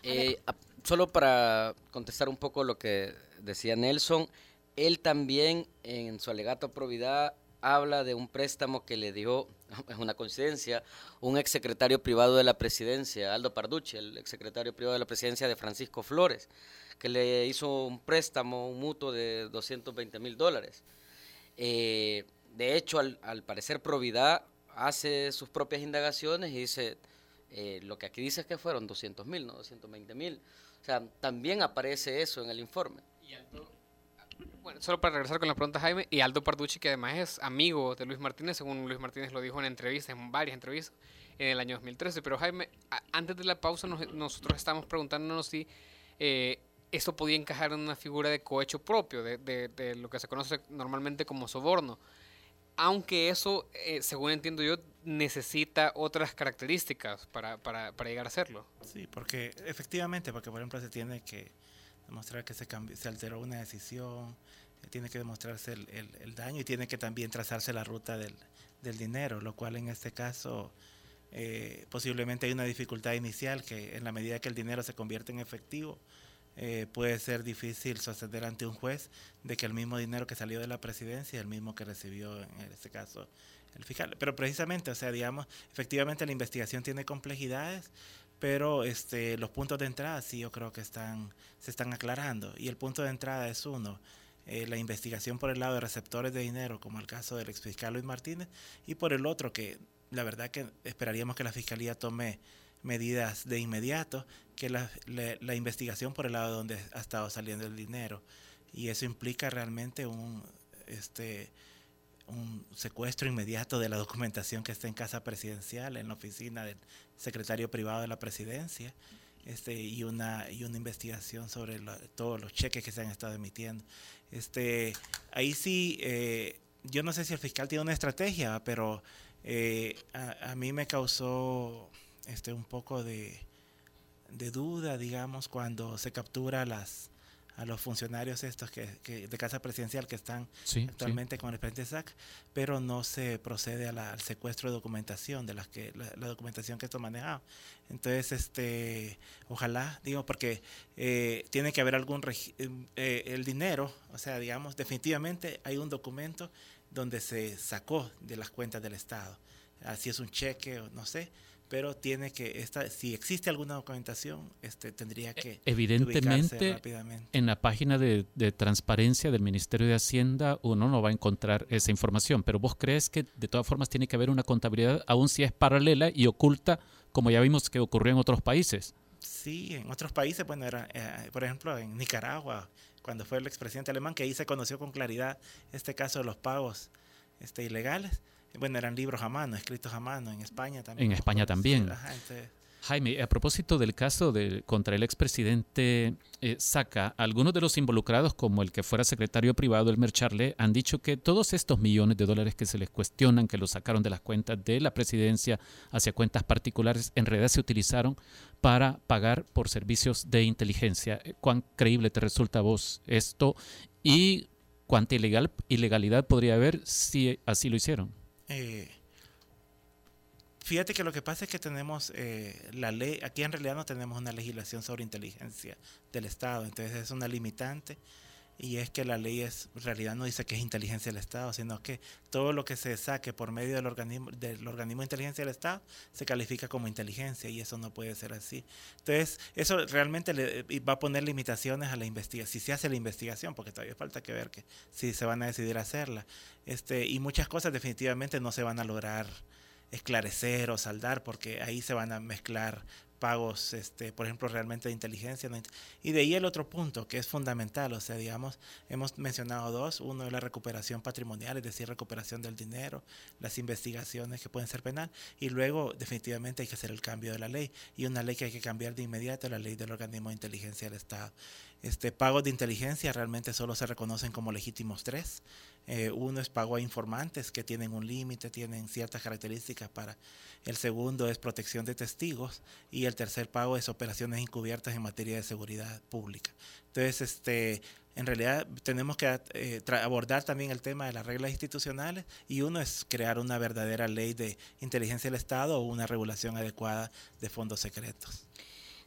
Eh, solo para contestar un poco lo que decía Nelson, él también en su alegato a probidad habla de un préstamo que le dio, es una coincidencia, un exsecretario privado de la presidencia, Aldo Parducci, el exsecretario privado de la presidencia de Francisco Flores, que le hizo un préstamo, un mutuo de 220 mil dólares. Eh, de hecho, al, al parecer Providad hace sus propias indagaciones y dice, eh, lo que aquí dice es que fueron 200 mil, no 220 mil. O sea, también aparece eso en el informe. Bueno, solo para regresar con la pregunta, Jaime, y Aldo Parducci, que además es amigo de Luis Martínez, según Luis Martínez lo dijo en entrevistas, en varias entrevistas, en el año 2013. Pero Jaime, antes de la pausa nos- nosotros estamos preguntándonos si eh, eso podía encajar en una figura de cohecho propio, de, de, de lo que se conoce normalmente como soborno. Aunque eso, eh, según entiendo yo, necesita otras características para, para, para, llegar a hacerlo. Sí, porque efectivamente, porque por ejemplo se tiene que demostrar que se, alteró una decisión, tiene que demostrarse el, daño y tiene que también trazarse la ruta del, del dinero, lo cual en este caso eh, posiblemente hay una dificultad inicial que en la medida que el dinero se convierte en efectivo, eh, puede ser difícil sostener ante un juez de que el mismo dinero que salió de la presidencia es el mismo que recibió en este caso el fiscal. Pero precisamente, o sea, digamos, efectivamente la investigación tiene complejidades, pero este, los puntos de entrada sí yo creo que están, se están aclarando. Y el punto de entrada es uno, eh, la investigación por el lado de receptores de dinero, como el caso del exfiscal Luis Martínez, y por el otro, que la verdad que esperaríamos que la Fiscalía tome medidas de inmediato, que la, la, la, investigación por el lado de donde ha estado saliendo el dinero. Y eso implica realmente un, este, un secuestro inmediato de la documentación que está en casa presidencial, en la oficina del secretario privado de la presidencia, este, y, una, y una investigación sobre lo, todos los cheques que se han estado emitiendo. Este, ahí sí, eh, yo no sé si el fiscal tiene una estrategia, pero eh, a, a mí me causó este, un poco de, de, duda, digamos, cuando se captura a, las, a los funcionarios estos que, que de Casa Presidencial que están sí, actualmente sí. con el presidente SAC, pero no se procede a la, al secuestro de documentación, de las que, la, la documentación que esto manejado. Entonces, este, ojalá, digo, porque eh, tiene que haber algún, eh, el dinero, o sea, digamos, definitivamente hay un documento donde se sacó de las cuentas del Estado. Así es un cheque o no sé, pero tiene que esta si existe alguna documentación este tendría que evidentemente en la página de, de, transparencia del Ministerio de Hacienda uno no va a encontrar esa información pero vos crees que de todas formas tiene que haber una contabilidad aun si es paralela y oculta como ya vimos que ocurrió en otros países. Sí en otros países bueno era eh, por ejemplo en Nicaragua cuando fue el expresidente alemán que ahí se conoció con claridad este caso de los pagos este ilegales bueno, eran libros a mano, escritos a mano, en España también. En España también. Ajá, entonces... Jaime, a propósito del caso de, contra el expresidente eh, Saca, algunos de los involucrados, como el que fuera secretario privado, Elmer Charle, han dicho que todos estos millones de dólares que se les cuestionan, que los sacaron de las cuentas de la presidencia hacia cuentas particulares, en realidad se utilizaron para pagar por servicios de inteligencia. ¿Cuán creíble te resulta a vos esto? ¿Y cuánta ilegal, ilegalidad podría haber si así lo hicieron? Eh, fíjate que lo que pasa es que tenemos eh, la ley, aquí en realidad no tenemos una legislación sobre inteligencia del Estado, entonces es una limitante y es que la ley es, realidad no dice que es inteligencia del Estado, sino que todo lo que se saque por medio del organismo, del organismo de inteligencia del Estado se califica como inteligencia y eso no puede ser así. Entonces, eso realmente le, va a poner limitaciones a la investigación, si se hace la investigación, porque todavía falta que ver que si se van a decidir hacerla. Este, y muchas cosas definitivamente no se van a lograr esclarecer o saldar porque ahí se van a mezclar pagos, este, por ejemplo, realmente de inteligencia. Y de ahí el otro punto que es fundamental, o sea, digamos, hemos mencionado dos, uno es la recuperación patrimonial, es decir, recuperación del dinero, las investigaciones que pueden ser penal, y luego definitivamente hay que hacer el cambio de la ley, y una ley que hay que cambiar de inmediato, la ley del organismo de inteligencia del Estado. Este, pagos de inteligencia realmente solo se reconocen como legítimos tres. Eh, uno es pago a informantes que tienen un límite, tienen ciertas características para. El segundo es protección de testigos y el tercer pago es operaciones encubiertas en materia de seguridad pública. Entonces, este, en realidad tenemos que eh, abordar también el tema de las reglas institucionales y uno es crear una verdadera ley de inteligencia del Estado o una regulación adecuada de fondos secretos.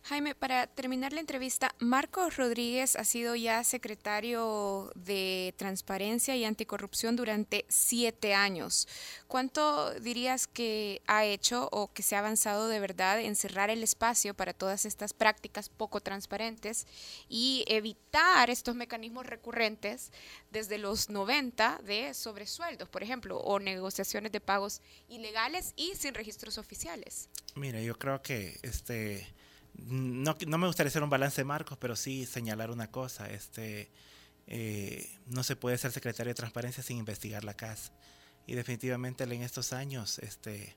Jaime, para terminar la entrevista, Marcos Rodríguez ha sido ya secretario de Transparencia y Anticorrupción durante siete años. ¿Cuánto dirías que ha hecho o que se ha avanzado de verdad en cerrar el espacio para todas estas prácticas poco transparentes y evitar estos mecanismos recurrentes desde los 90 de sobresueldos, por ejemplo, o negociaciones de pagos ilegales y sin registros oficiales? Mira, yo creo que este no, no, me gustaría hacer un balance de marcos, pero sí señalar una cosa. Este, eh, no se puede ser secretario de transparencia sin investigar la casa. Y definitivamente en estos años este,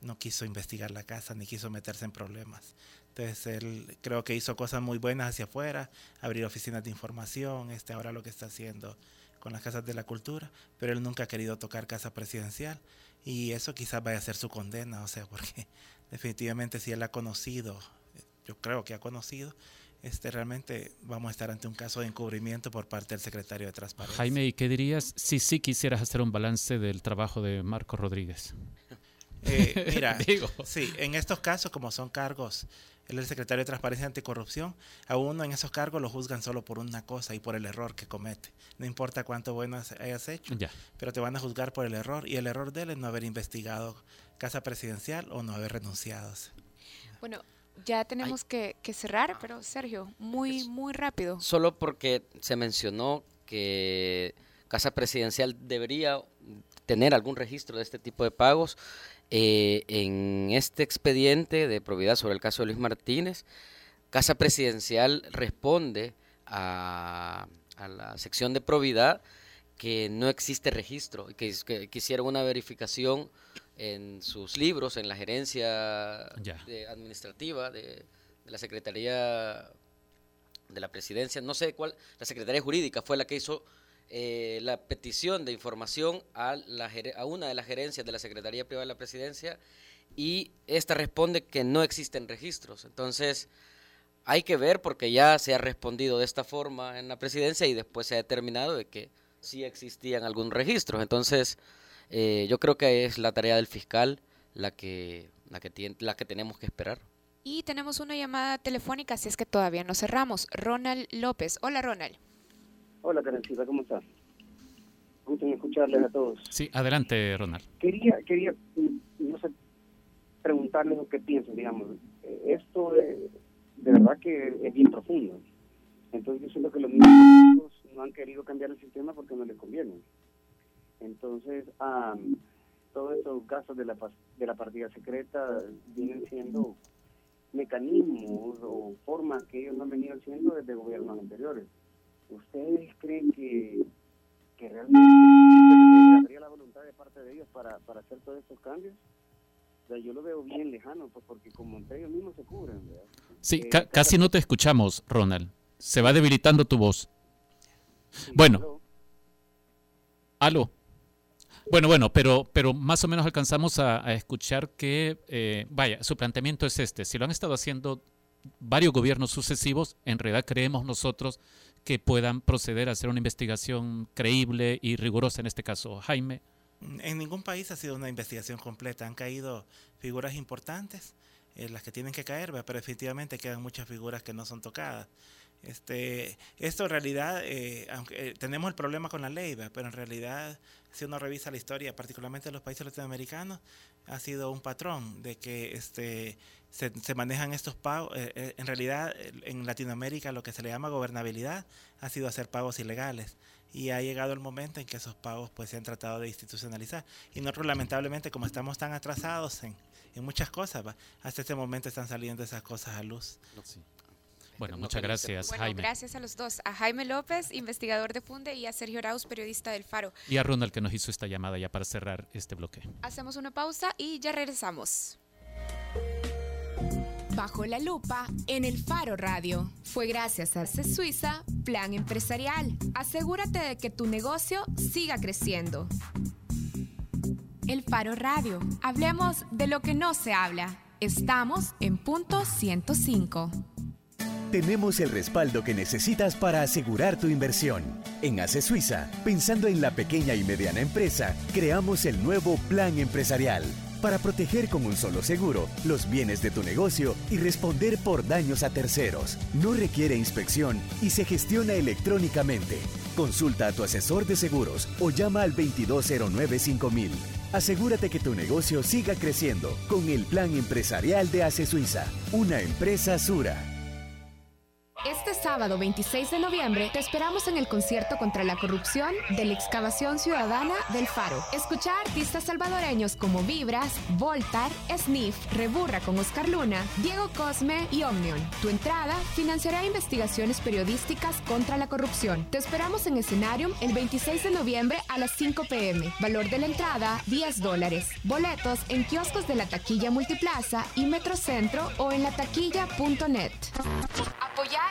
no quiso investigar la casa ni quiso meterse en problemas. Entonces él creo que hizo cosas muy buenas hacia afuera, abrir oficinas de información, este ahora lo que está haciendo con las casas de la cultura, pero él nunca ha querido tocar casa presidencial y eso quizás vaya a ser su condena, o sea, porque definitivamente si él ha conocido, yo creo que ha conocido, este, realmente vamos a estar ante un caso de encubrimiento por parte del secretario de Transparencia. Jaime, ¿y qué dirías si sí quisieras hacer un balance del trabajo de Marco Rodríguez? Eh, mira, sí, en estos casos, como son cargos, él es el secretario de Transparencia y Anticorrupción, a uno en esos cargos lo juzgan solo por una cosa y por el error que comete. No importa cuánto bueno hayas hecho, pero te van a juzgar por el error y el error de él es no haber investigado casa presidencial o no haber renunciado. Bueno, ya tenemos que, cerrar, pero Sergio, muy, muy rápido. Solo porque se mencionó que Casa Presidencial debería tener algún registro de este tipo de pagos. Eh, en este expediente de probidad sobre el caso de Luis Martínez, Casa Presidencial responde a, la sección de probidad que no existe registro y que, que quisieron una verificación en sus libros, en la gerencia administrativa de, la Secretaría de la Presidencia, no sé cuál, la Secretaría Jurídica fue la que hizo eh, la petición de información a, la, a una de las gerencias de la Secretaría Privada de la Presidencia y esta responde que no existen registros. Entonces, hay que ver porque ya se ha respondido de esta forma en la presidencia y después se ha determinado de que sí existían algún registro. Entonces, eh, yo creo que es la tarea del fiscal la que, la, que tiene, la que tenemos que esperar. Y tenemos una llamada telefónica, si es que todavía no cerramos. Ronald López. Hola, Ronald. Hola, Karencita, ¿cómo estás? Gusto escucharles a todos. Sí, adelante, Ronald. Quería, quería no sé, preguntarles lo que piensan, digamos. Eh, esto de, de verdad que es bien profundo. Entonces yo siento que los niños no han querido cambiar el sistema porque no les conviene. Entonces, todos estos casos de la, de la partida secreta vienen siendo mecanismos o formas que ellos no han venido haciendo desde gobiernos anteriores. ¿Ustedes creen que, que realmente habría la voluntad de parte de ellos para, para hacer todos estos cambios? O sea, yo lo veo bien lejano, pues porque como entre ellos mismos se cubren. Sí, eh, casi no te escuchamos, Ronald. Se va debilitando tu voz. bueno. Aló. Bueno, bueno, pero, pero más o menos alcanzamos a, escuchar que, eh, vaya, su planteamiento es este. Si lo han estado haciendo varios gobiernos sucesivos, en realidad creemos nosotros que puedan proceder a hacer una investigación creíble y rigurosa en este caso. Jaime. En ningún país ha sido una investigación completa. Han caído figuras importantes, eh, las que tienen que caer, pero definitivamente quedan muchas figuras que no son tocadas. Este, esto en realidad, eh, aunque eh, tenemos el problema con la ley, pero en realidad, si uno revisa la historia, particularmente de los países latinoamericanos, ha sido un patrón de que este, se, se manejan estos pagos. Eh, en realidad, en Latinoamérica lo que se le llama gobernabilidad ha sido hacer pagos ilegales. Y ha llegado el momento en que esos pagos pues, se han tratado de institucionalizar. Y nosotros, lamentablemente, como estamos tan atrasados en muchas cosas, hasta este momento están saliendo esas cosas a luz. Bueno, muchas gracias, Jaime. Gracias a los dos, a Jaime López, investigador de Funde, y a Sergio Arauz, periodista del Faro. Y a Ronald, que nos hizo esta llamada ya para cerrar este bloque. Hacemos una pausa y ya regresamos. Bajo la lupa en el Faro Radio. Fue gracias a C Suiza Plan Empresarial. Asegúrate de que tu negocio siga creciendo. El Faro Radio. Hablemos de lo que no se habla. Estamos en punto 105 tenemos el respaldo que necesitas para asegurar tu inversión. En ACE Suiza, pensando en la pequeña y mediana empresa, creamos el nuevo Plan Empresarial para proteger con un solo seguro los bienes de tu negocio y responder por daños a terceros. No requiere inspección y se gestiona electrónicamente. Consulta a tu asesor de seguros o llama al 2209-5000. Asegúrate que tu negocio siga creciendo con el Plan Empresarial de ACE Suiza, una empresa Sura. Este sábado 26 de noviembre te esperamos en el concierto contra la corrupción de la excavación ciudadana del Faro. Escucha a artistas salvadoreños como Vibras, Voltar, Sniff, Reburra con Oscar Luna, Diego Cosme y Omnion. Tu entrada financiará investigaciones periodísticas contra la corrupción. Te esperamos en Escenarium el 26 de noviembre a las 5 pm. Valor de la entrada 10 dólares. Boletos en kioscos de la taquilla Multiplaza y Metrocentro o en la taquilla.net.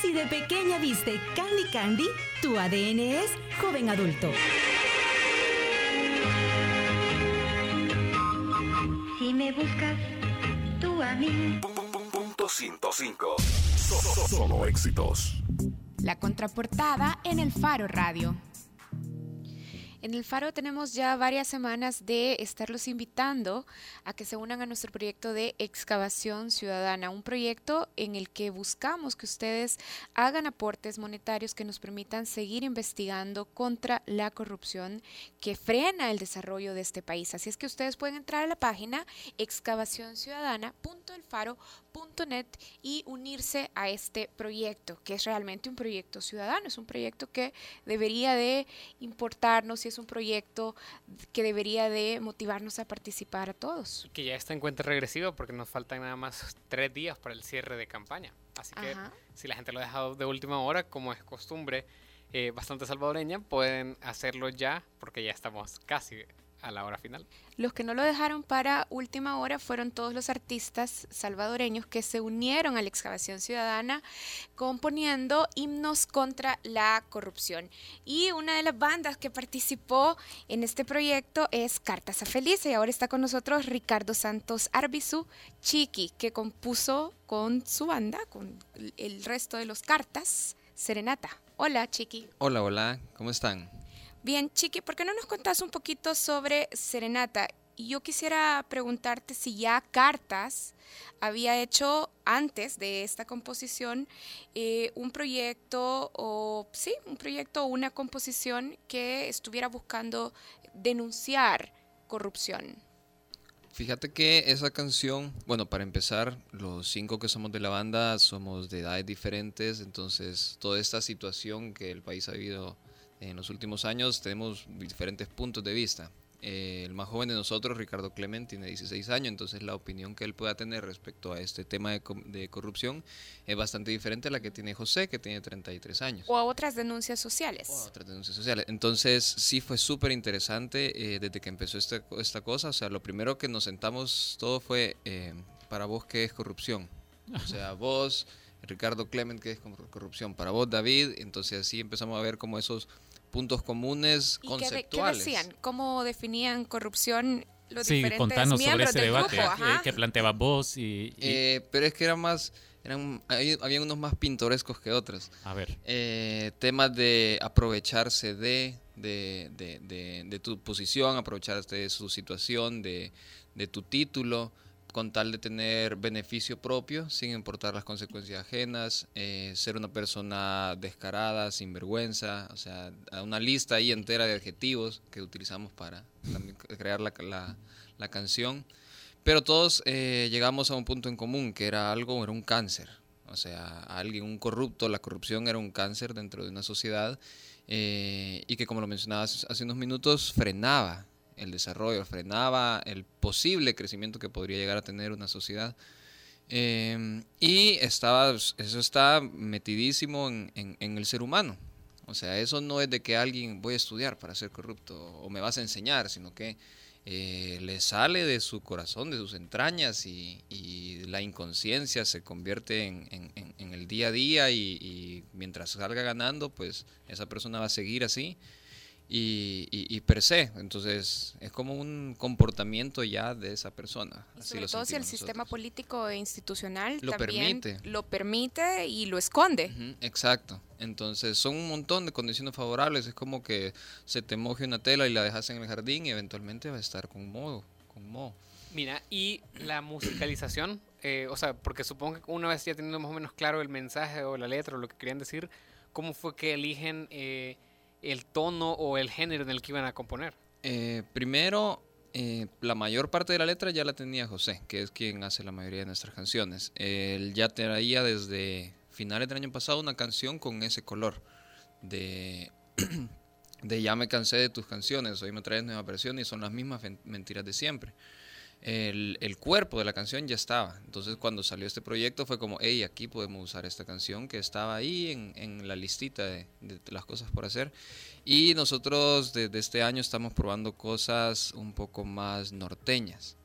Si de pequeña viste Candy Candy, tu ADN es joven adulto. Si me buscas, tú a mí. Punto 105. Solo éxitos. La contraportada en el Faro Radio. En el Faro tenemos ya varias semanas de estarlos invitando a que se unan a nuestro proyecto de excavación ciudadana, un proyecto en el que buscamos que ustedes hagan aportes monetarios que nos permitan seguir investigando contra la corrupción que frena el desarrollo de este país. Así es que ustedes pueden entrar a la página excavacionciudadana.elfaro.net y unirse a este proyecto, que es realmente un proyecto ciudadano, es un proyecto que debería de importarnos y es un proyecto que debería de motivarnos a participar a todos. Que ya está en cuenta regresiva porque nos faltan nada más tres días para el cierre de campaña. Así que Ajá. si la gente lo ha dejado de última hora, como es costumbre eh, bastante salvadoreña, pueden hacerlo ya porque ya estamos casi a la hora final. Los que no lo dejaron para última hora fueron todos los artistas salvadoreños que se unieron a la excavación ciudadana componiendo himnos contra la corrupción. Y una de las bandas que participó en este proyecto es Cartas a Felice y ahora está con nosotros Ricardo Santos Arbizu Chiqui, que compuso con su banda, con el resto de los Cartas, Serenata. Hola Chiqui. Hola, hola, ¿cómo están? Bien, Chiqui, ¿por qué no nos contás un poquito sobre Serenata? Yo quisiera preguntarte si ya Cartas había hecho antes de esta composición eh, un proyecto o sí, un proyecto o una composición que estuviera buscando denunciar corrupción. Fíjate que esa canción, bueno, para empezar, los cinco que somos de la banda somos de edades diferentes, entonces toda esta situación que el país ha vivido en los últimos años tenemos diferentes puntos de vista. Eh, el más joven de nosotros, Ricardo Clement, tiene 16 años, entonces la opinión que él pueda tener respecto a este tema de, de corrupción es bastante diferente a la que tiene José, que tiene 33 años. O a otras denuncias sociales. otras denuncias sociales. Entonces, sí fue súper interesante eh, desde que empezó esta, esta cosa. O sea, lo primero que nos sentamos todo fue, eh, para vos, ¿qué es corrupción? O sea, vos, Ricardo Clement, ¿qué es cor- corrupción? Para vos, David. Entonces, así empezamos a ver como esos puntos comunes ¿Y qué, de- qué conceptuales. decían? ¿Cómo definían corrupción los Sí, diferentes contanos sobre miembros ese del debate grupo? que, planteabas vos y... y- Eh, pero es que era más, eran, hay- había unos más pintorescos que otros. a ver. Eh, temas de aprovecharse de, de, de- de- de tu posición, aprovecharse de su situación, de, de tu título, con tal de tener beneficio propio, sin importar las consecuencias ajenas, eh, ser una persona descarada, sin vergüenza, o sea, una lista ahí entera de adjetivos que utilizamos para crear la, la- la canción. Pero todos eh, llegamos a un punto en común, que era algo, era un cáncer. O sea, alguien, un corrupto, la corrupción era un cáncer dentro de una sociedad eh, y que, como lo mencionabas hace unos minutos, frenaba el desarrollo, frenaba el posible crecimiento que podría llegar a tener una sociedad. Em, y estaba, eso está metidísimo en, en- el ser humano. O sea, eso no es de que alguien voy a estudiar para ser corrupto o me vas a enseñar, sino que eh, le sale de su corazón, de sus entrañas y, la inconsciencia se convierte en, en- el día a día y mientras salga ganando, pues esa persona va a seguir así y, y, y per se. Entonces es como un comportamiento ya de esa persona. Así Sobre lo todo si el sentimos sistema político e institucional Lo también permite. lo permite y lo esconde. Ujú, Exacto. Entonces son un montón de condiciones favorables. Es como que se te moje una tela y la dejas en el jardín y eventualmente va a estar con moho. Con moho. Mira, y la musicalización, eh, o sea, porque supongo que una vez ya teniendo más o menos claro el mensaje o la letra o lo que querían decir, ¿cómo fue que eligen eh, el tono o el género en el que iban a componer? Eh, primero, eh, la mayor parte de la letra ya la tenía José, que es quien hace la mayoría de nuestras canciones. Él ya traía desde finales del año pasado una canción con ese color de, de ya me cansé de tus canciones, hoy me traes nueva versión y son las mismas mentiras de siempre. El, cuerpo de la canción ya estaba. Entonces cuando salió este proyecto fue como, hey, aquí podemos usar esta canción que estaba ahí en, en la listita de, de las cosas por hacer. Y nosotros desde este año estamos probando cosas un poco más norteñas.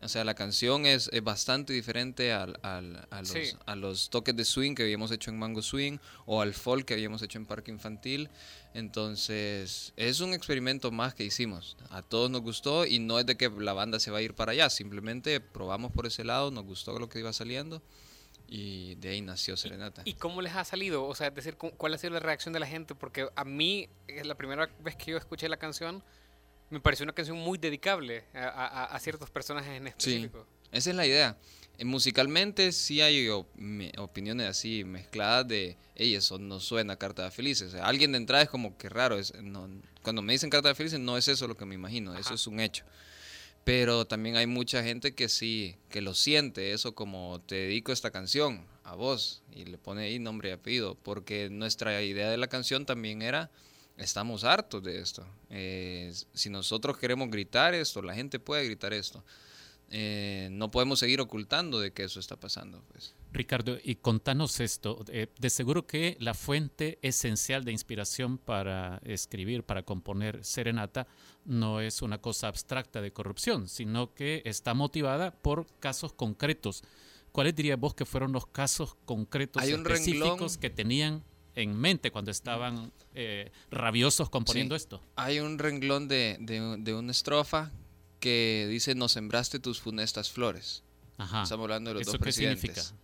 O sea, la canción es, es bastante diferente al- al- a, los, Sí. a los toques de swing que habíamos hecho en Mango Swing o al folk que habíamos hecho en Parque Infantil. Entonces, es un experimento más que hicimos. A todos nos gustó y no es de que la banda se va a ir para allá, simplemente probamos por ese lado, nos gustó lo que iba saliendo y de ahí nació Serenata. ¿Y cómo les ha salido? O sea, es decir, ¿cu- ¿cuál ha sido la reacción de la gente? Porque a mí, es la primera vez que yo escuché la canción, me pareció una canción muy dedicable a, a- a ciertos personajes en Sí, específico. esa es la idea. Eh, musicalmente sí hay op- opiniones así mezcladas de, hey, eso no suena a Carta de Felices. O sea, alguien de entrada es como que raro. Es, no, cuando me dicen Carta de Felices no es eso lo que me imagino, eso es un hecho. Pero también hay mucha gente que sí, que lo siente, eso como te dedico esta canción a vos y le pone ahí nombre y apellido, porque nuestra idea de la canción también era, estamos hartos de esto. Eh, si nosotros queremos gritar esto, la gente puede gritar esto. Eh, no podemos seguir ocultando de que eso está pasando. Pues. Ricardo, y contanos esto. eh, de seguro que la fuente esencial de inspiración para escribir, para componer Serenata, no es una cosa abstracta de corrupción, sino que está motivada por casos concretos. ¿Cuáles dirías vos que fueron los casos concretos Hay un específicos renglón- que tenían en mente cuando estaban eh, rabiosos componiendo Sí. esto? Hay un renglón de, de- de una estrofa que dice, nos sembraste tus funestas flores. Ajá. Estamos hablando de los ¿Eso dos qué presidentes. significa?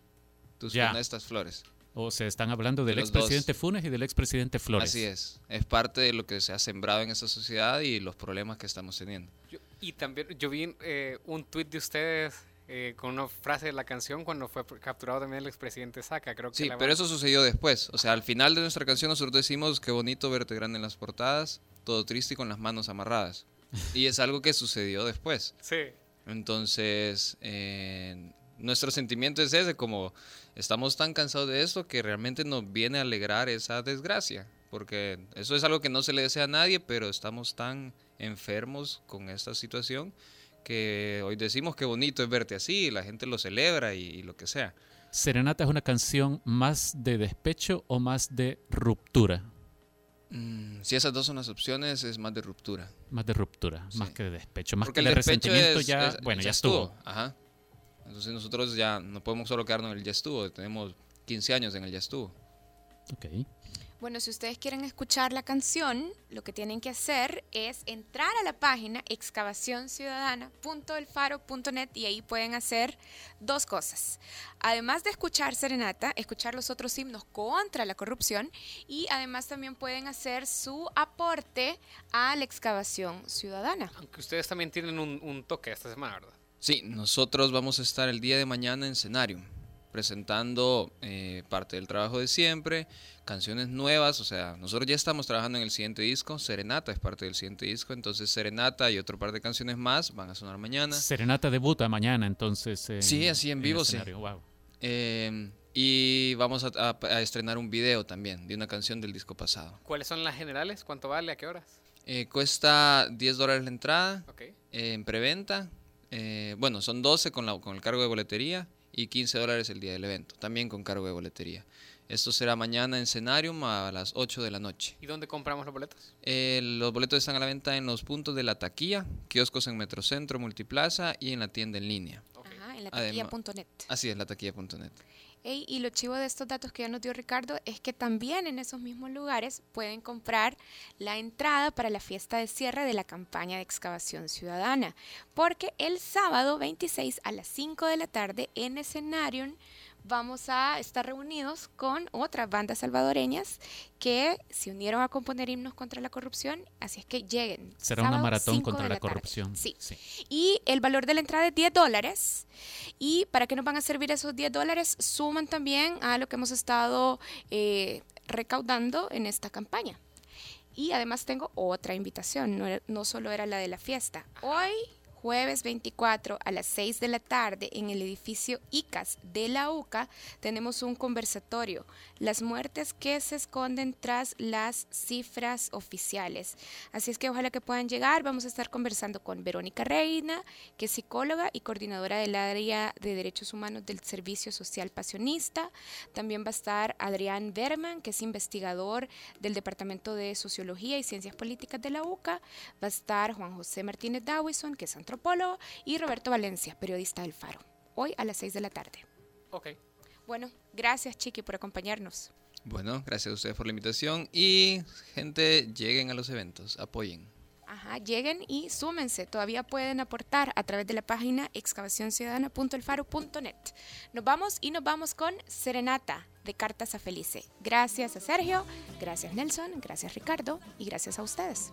Tus Ya. funestas flores. O se están hablando De del dos. expresidente Funes y del expresidente Flores. Así es. Es parte de lo que se ha sembrado en esta sociedad y los problemas que estamos teniendo. Yo- y también yo vi eh, un tuit de ustedes eh, con una frase de la canción cuando fue capturado también el expresidente Saca. Creo que Sí, la pero eso sucedió después. O sea, al final de nuestra canción nosotros decimos qué bonito verte grande en las portadas, todo triste y con las manos amarradas. Y es algo que sucedió después. Sí. Entonces, eh, nuestro sentimiento es ese, como estamos tan cansados de esto que realmente nos viene a alegrar esa desgracia. Porque eso es algo que no se le desea a nadie, pero estamos tan enfermos con esta situación que hoy decimos qué bonito es verte así, la gente lo celebra y- y lo que sea. Serenata es una canción más de despecho o más de ruptura. Mm, si esas dos son las opciones, es más de ruptura. Más de ruptura, más que de despecho. Más Porque que de el despecho resentimiento es- ya, es- bueno, ya estuvo. Ajá. Entonces nosotros ya no podemos solo quedarnos en el ya estuvo. Tenemos 15 años en el ya estuvo. Ok. Bueno, si ustedes quieren escuchar la canción, lo que tienen que hacer es entrar a la página excavacionciudadana.elfaro.net y ahí pueden hacer dos cosas. Además de escuchar Serenata, escuchar los otros himnos contra la corrupción y además también pueden hacer su aporte a la excavación ciudadana. Aunque ustedes también tienen un, un toque esta semana, ¿verdad? Sí, nosotros vamos a estar el día de mañana en Cenarium, presentando eh, parte del trabajo de siempre, canciones nuevas, o sea, nosotros ya estamos trabajando en el siguiente disco, Serenata es parte del siguiente disco, entonces Serenata y otro par de canciones más van a sonar mañana. Serenata debuta mañana, entonces. en- Sí, así en vivo, sí. Wow. Eh, y vamos a, a- a estrenar un video también de una canción del disco pasado. ¿Cuáles son las generales? ¿Cuánto vale? ¿A qué horas? Eh, cuesta 10 dólares la entrada eh, en preventa. Eh, bueno, son 12 con, la, con el cargo de boletería y 15 dólares el día del evento, también con cargo de boletería. Esto será mañana en Cenarium a las 8 de la noche. ¿Y dónde compramos los boletos? Eh, los boletos están a la venta en los puntos de la taquilla, kioscos en Metrocentro, Multiplaza y en la tienda en línea. Ajá, en la taquilla.net. Así es, la taquilla.net. Y lo chivo de estos datos que ya nos dio Ricardo es que también en esos mismos lugares pueden comprar la entrada para la fiesta de cierre de la campaña de excavación ciudadana. Porque el sábado 26 a las 5 de la tarde en Escenarium vamos a estar reunidos con otras bandas salvadoreñas que se unieron a componer himnos contra la corrupción. Así es que lleguen. Será una maratón 5 contra la, corrupción. Sí. Y el valor de la entrada es 10 dólares. ¿Y para qué nos van a servir esos 10 dólares? Suman también a lo que hemos estado eh, recaudando en esta campaña. Y además tengo otra invitación, no, no solo era la de la fiesta. Hoy, jueves 24 a las 6 de la tarde, en el edificio ICAS de la UCA, tenemos un conversatorio. Las muertes que se esconden tras las cifras oficiales. Así es que ojalá que puedan llegar. Vamos a estar conversando con Verónica Reina, que es psicóloga y coordinadora del área de derechos humanos del Servicio Social Pasionista. También va a estar Adrián Berman, que es investigador del Departamento de Sociología y Ciencias Políticas de la UCA. Va a estar Juan José Martínez Dawison, que es antropólogo, y Roberto Valencia, periodista del Faro. Hoy a las 6 de la tarde. Ok. Bueno, gracias Chiqui por acompañarnos. Bueno, gracias a ustedes por la invitación y gente, lleguen a los eventos, apoyen. Ajá, lleguen y súmense. Todavía pueden aportar a través de la página excavacionciudadana.elfaro.net. Nos vamos y nos vamos con Serenata de Cartas a Felice. Gracias a Sergio, gracias Nelson, gracias Ricardo y gracias a ustedes.